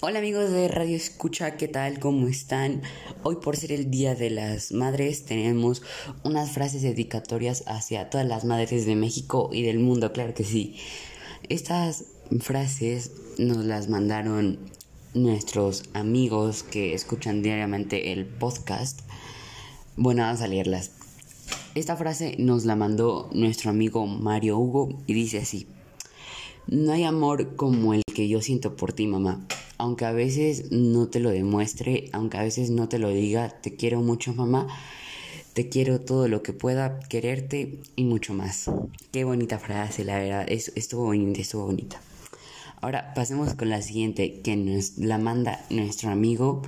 Hola amigos de Radio Escucha, ¿qué tal? ¿Cómo están? Hoy por ser el Día de las Madres tenemos unas frases dedicatorias hacia todas las madres de México y del mundo, claro que sí. Estas frases nos las mandaron nuestros amigos que escuchan diariamente el podcast. Bueno, vamos a leerlas. Esta frase nos la mandó nuestro amigo Mario Hugo y dice así. No hay amor como el que yo siento por ti, mamá aunque a veces no te lo demuestre, aunque a veces no te lo diga, te quiero mucho mamá, te quiero todo lo que pueda quererte y mucho más. Qué bonita frase, la verdad, estuvo bonita, estuvo bonita. Ahora pasemos con la siguiente que nos la manda nuestro amigo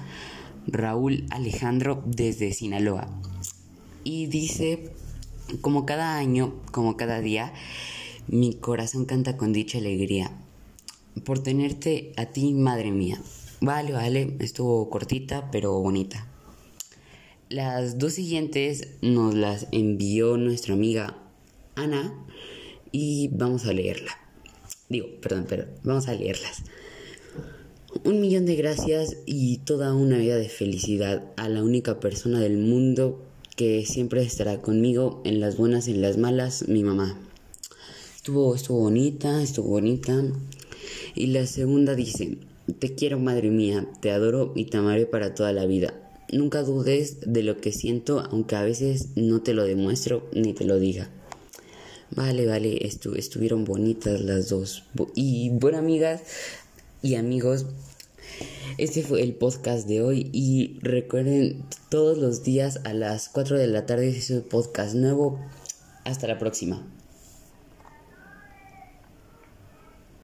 Raúl Alejandro desde Sinaloa. Y dice, como cada año, como cada día, mi corazón canta con dicha alegría por tenerte a ti, madre mía. Vale, vale, estuvo cortita pero bonita. Las dos siguientes nos las envió nuestra amiga Ana y vamos a leerla. Digo, perdón, pero vamos a leerlas. Un millón de gracias y toda una vida de felicidad a la única persona del mundo que siempre estará conmigo en las buenas y en las malas, mi mamá. Estuvo, estuvo bonita, estuvo bonita. Y la segunda dice, te quiero madre mía, te adoro y te amaré para toda la vida. Nunca dudes de lo que siento, aunque a veces no te lo demuestro ni te lo diga. Vale, vale, estuvieron bonitas las dos. Y bueno, amigas y amigos, este fue el podcast de hoy y recuerden todos los días a las 4 de la tarde es un podcast nuevo. Hasta la próxima.